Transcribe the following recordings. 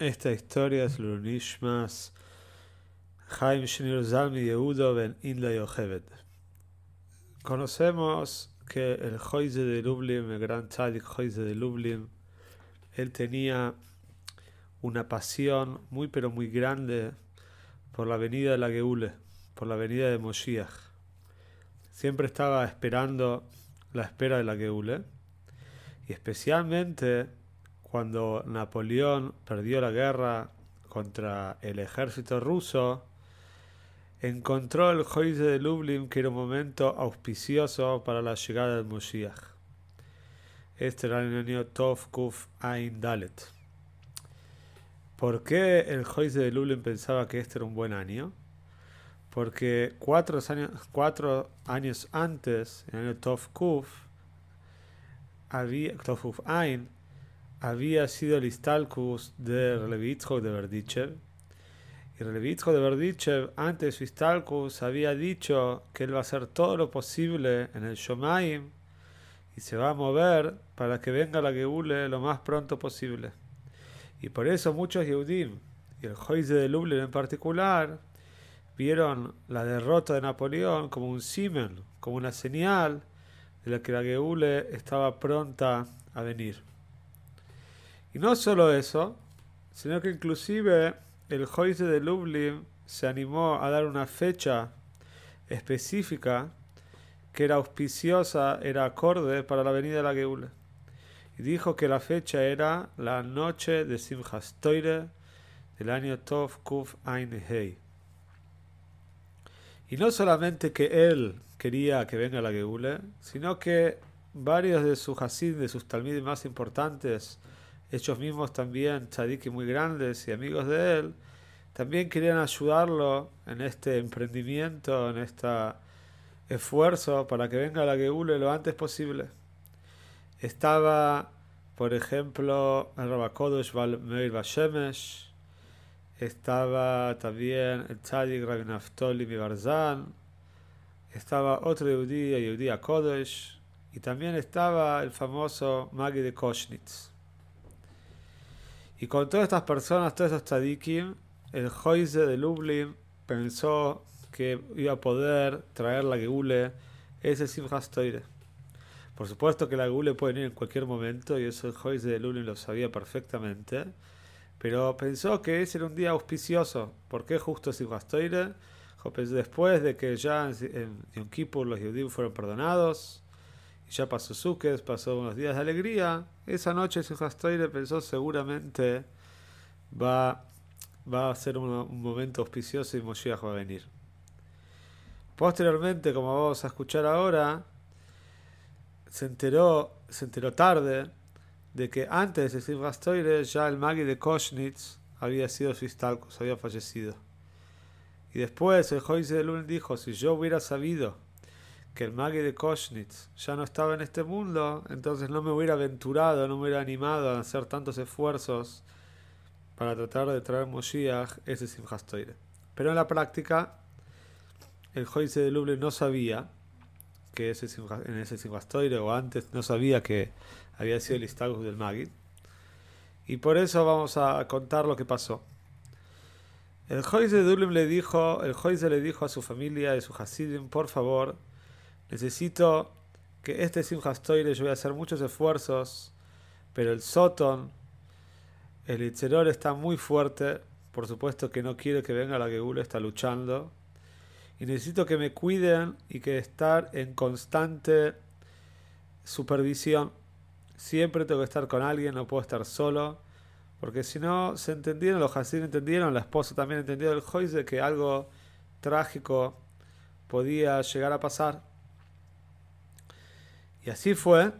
Esta historia es Lunishmas Chaim Shnir Zalmi Yehudo ben Inla Yocheved. Conocemos que el Joise de Lublin, el gran tzadik de Lublin, él tenía una pasión muy pero muy grande por la venida de la Geule, por la venida de Moshiach. Siempre estaba esperando la espera de la Geule y especialmente cuando Napoleón perdió la guerra contra el ejército ruso, encontró el Joise de Lublin que era un momento auspicioso para la llegada del Moshiach. Este era el año Tov Kuf Ain Dalet. ¿Por qué el Joise de Lublin pensaba que este era un buen año? Porque cuatro años, cuatro años antes, en el año Tov Kuf, había, Tov Kuf Ain, había sido el Istalkus de Relevitzko de Berdichev. Y Relevitzko de Berdichev, antes de su Istalkus, había dicho que él va a hacer todo lo posible en el Shomaim y se va a mover para que venga la Geule lo más pronto posible. Y por eso muchos Yehudim, y el Joise de Lublin en particular, vieron la derrota de Napoleón como un simen, como una señal de la que la Geule estaba pronta a venir. Y no solo eso, sino que inclusive el Joyce de Lublin se animó a dar una fecha específica que era auspiciosa, era acorde para la venida de la Geula. Y dijo que la fecha era la noche de Simchas Toire del año Tov Kuf Ein Hei. Y no solamente que él quería que venga la Geule, sino que varios de sus Hasid, de sus talmides más importantes, ellos mismos también, tzadiki muy grandes y amigos de él, también querían ayudarlo en este emprendimiento, en este esfuerzo para que venga la Geule lo antes posible. Estaba, por ejemplo, el Rabakodosh Meir Bashemesh, estaba también el tzadik Rabbi Naftoli Mibarzan, estaba otro Yehudi, Yehudi Kodesh, y también estaba el famoso Magi de Koshnitz. Y con todas estas personas, todos estos tzadikim, el Joise de Lublin pensó que iba a poder traer la Geule ese Simchas. Por supuesto que la Geule puede venir en cualquier momento y eso el Joise de Lublin lo sabía perfectamente. Pero pensó que ese era un día auspicioso. ¿Por qué justo Simchas Toire? Después de que ya en Yom los judíos fueron perdonados, ya pasó Sukkot, pasó unos días de alegría, esa noche Toire pensó seguramente va, va a ser un, momento auspicioso y Moshiach va a venir. Posteriormente, como vamos a escuchar ahora, se enteró, se enteró tarde de que antes de Toire ya el Magi de Koshnitz había sido Fistalcos, había fallecido. Y después el Joyce de Lund dijo, si yo hubiera sabido que el Magi de Koshnitz ya no estaba en este mundo, entonces no me hubiera aventurado, no me hubiera animado a hacer tantos esfuerzos para tratar de traer Moshiach ese Simchas Pero en la práctica, el Joyce de Lublin no sabía que ese en ese o antes no sabía que había sido el Istagus del Magi. Y por eso vamos a contar lo que pasó. El Joyce de Lublin le dijo, el Joyce le dijo a su familia y a su Hasidim, por favor, necesito que este Simchas Toire yo voy a hacer muchos esfuerzos, pero el Soton, el Itzeror está muy fuerte, por supuesto que no quiere que venga la Geula, está luchando, y necesito que me cuiden y que estar en constante supervisión. Siempre tengo que estar con alguien, no puedo estar solo, porque si no se entendieron, los Hasid entendieron, la esposa también entendió el Joyce que algo trágico podía llegar a pasar. Y así fue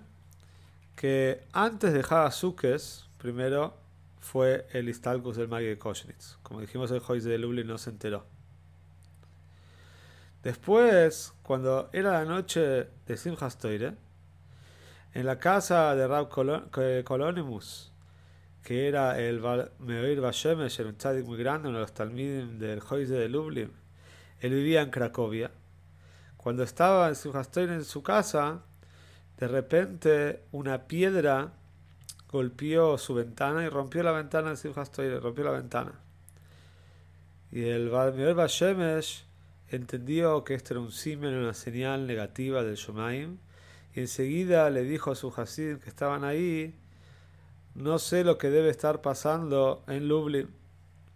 que antes de Hagasukes, primero, fue el Istalkus del Magui de Koschnitz. Como dijimos, el Joyce de Lublin no se enteró. Después, cuando era la noche de Simchas Toire, en la casa de Rab Colonimus, que era el Meir Bashemesh, era un tzadik muy grande, uno de los talmidim del Joyce de Lublin, él vivía en Cracovia. Cuando estaba en Simchas Toire en su casa, de repente una piedra golpeó su ventana y rompió la ventana de Simchas Toire, rompió la ventana. Y el Meir Bashemesh entendió que esto era un simen, una señal negativa del Shomaim, y enseguida le dijo a su Hasid que estaban ahí, no sé lo que debe estar pasando en Lublin,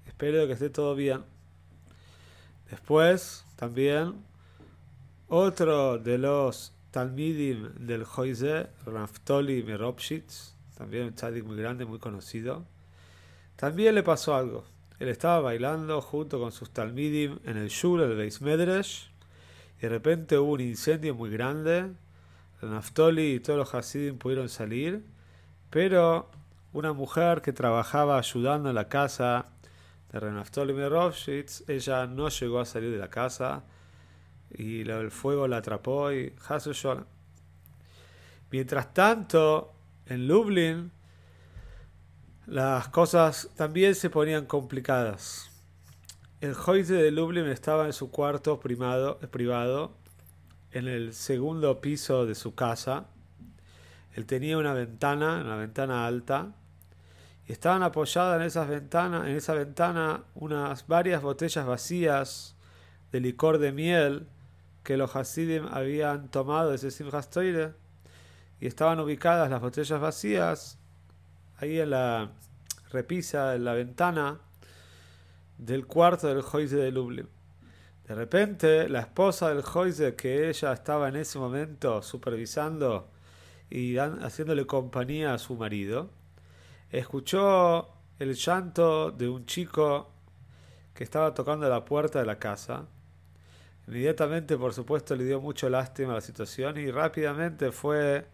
espero que esté todo bien. Después, también, otro de los Talmidim del Joise, Raftoli Meropshitz, también un tzadik muy grande, muy conocido, también le pasó algo. Él estaba bailando junto con sus talmidim en el shul, el Beis Medresh, y de repente hubo un incendio muy grande. El y todos los Hasidim pudieron salir, pero una mujer que trabajaba ayudando en la casa de Renaftoli Merovshitz, ella no llegó a salir de la casa y el fuego la atrapó y Mientras tanto, en Lublin, las cosas también se ponían complicadas. El Joyce de Lublin estaba en su cuarto privado, en el segundo piso de su casa. Él tenía una ventana, una ventana alta, y estaban apoyadas en esas ventanas, en esa ventana unas varias botellas vacías de licor de miel que los Hasidim habían tomado ese Simchas y estaban ubicadas las botellas vacías ahí en la repisa, en la ventana del cuarto del Joyce de Lublin. De repente, la esposa del Joyce, que ella estaba en ese momento supervisando y haciéndole compañía a su marido, escuchó el llanto de un chico que estaba tocando la puerta de la casa. Inmediatamente, por supuesto, le dio mucho lástima a la situación y rápidamente fue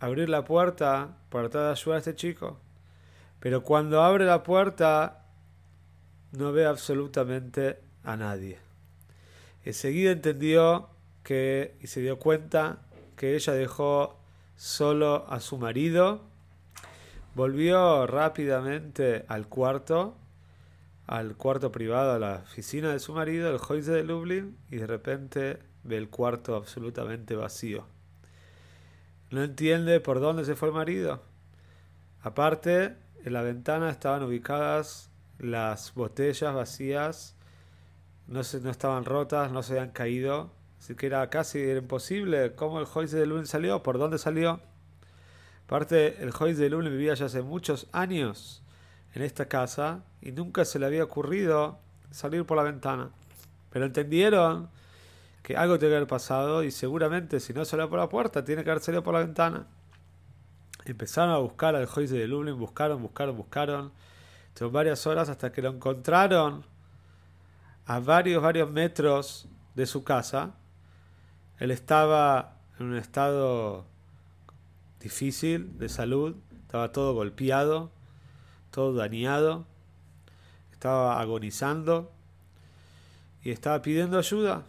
abrir la puerta para tratar de ayudar a este chico. Pero cuando abre la puerta no ve absolutamente a nadie. Enseguida entendió que y se dio cuenta que ella dejó solo a su marido. Volvió rápidamente al cuarto, al cuarto privado, a la oficina de su marido, el Joyce de Lublin, y de repente ve el cuarto absolutamente vacío. No entiende por dónde se fue el marido. Aparte, en la ventana estaban ubicadas las botellas vacías, no, se, no estaban rotas, no se habían caído, así que era casi imposible cómo el Joyce de Lune salió, por dónde salió. Aparte, el Joyce de Lune vivía ya hace muchos años en esta casa y nunca se le había ocurrido salir por la ventana. Pero entendieron que algo tiene que haber pasado y seguramente si no salió por la puerta, tiene que haber salido por la ventana. Empezaron a buscar al Joyce de Lublin, buscaron, buscaron, buscaron. Tuvieron varias horas hasta que lo encontraron a varios, varios metros de su casa. Él estaba en un estado difícil de salud, estaba todo golpeado, todo dañado, estaba agonizando y estaba pidiendo ayuda.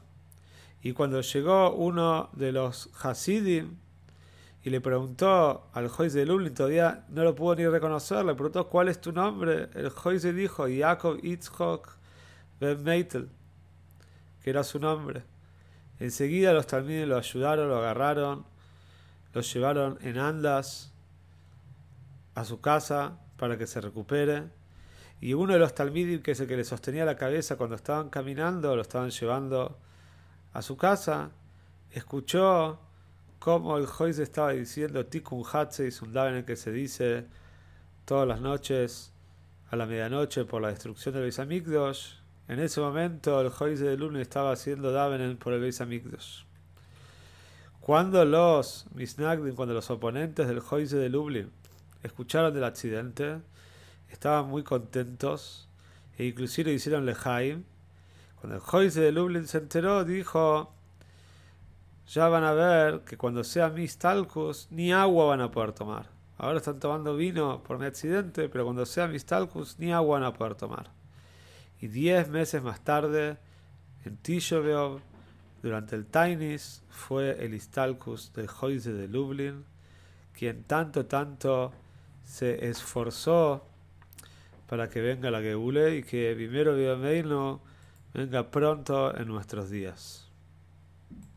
Y cuando llegó uno de los Hasidim y le preguntó al juez de Lublin, todavía no lo pudo ni reconocer, le preguntó cuál es tu nombre. El le dijo Jacob Itzhok Ben Meitel, que era su nombre. Enseguida los talmidim lo ayudaron, lo agarraron, lo llevaron en andas a su casa para que se recupere. Y uno de los talmidim, que es el que le sostenía la cabeza cuando estaban caminando, lo estaban llevando a su casa, escuchó cómo el Joyce estaba diciendo Tikkun Hatze un en el que se dice todas las noches a la medianoche por la destrucción Beis Hamikdash. En ese momento el Joyce de Lublin estaba haciendo Davenen por el Beis Hamikdash. Cuando los Misnagdim, cuando los oponentes del Joyce de Lublin escucharon del accidente, estaban muy contentos e inclusive hicieron lejaim cuando el Joyce de Lublin se enteró, dijo, ya van a ver que cuando sea mis talcos, ni agua van a poder tomar. ahora están tomando vino por un accidente, pero cuando sea Mistalkus ni agua van a poder tomar. Y diez meses más tarde, en Tishobeov, durante el Tainis, fue el Istalkus del Joise de Lublin, quien tanto, tanto se esforzó para que venga la Geule y que primero no venga pronto en nuestros días.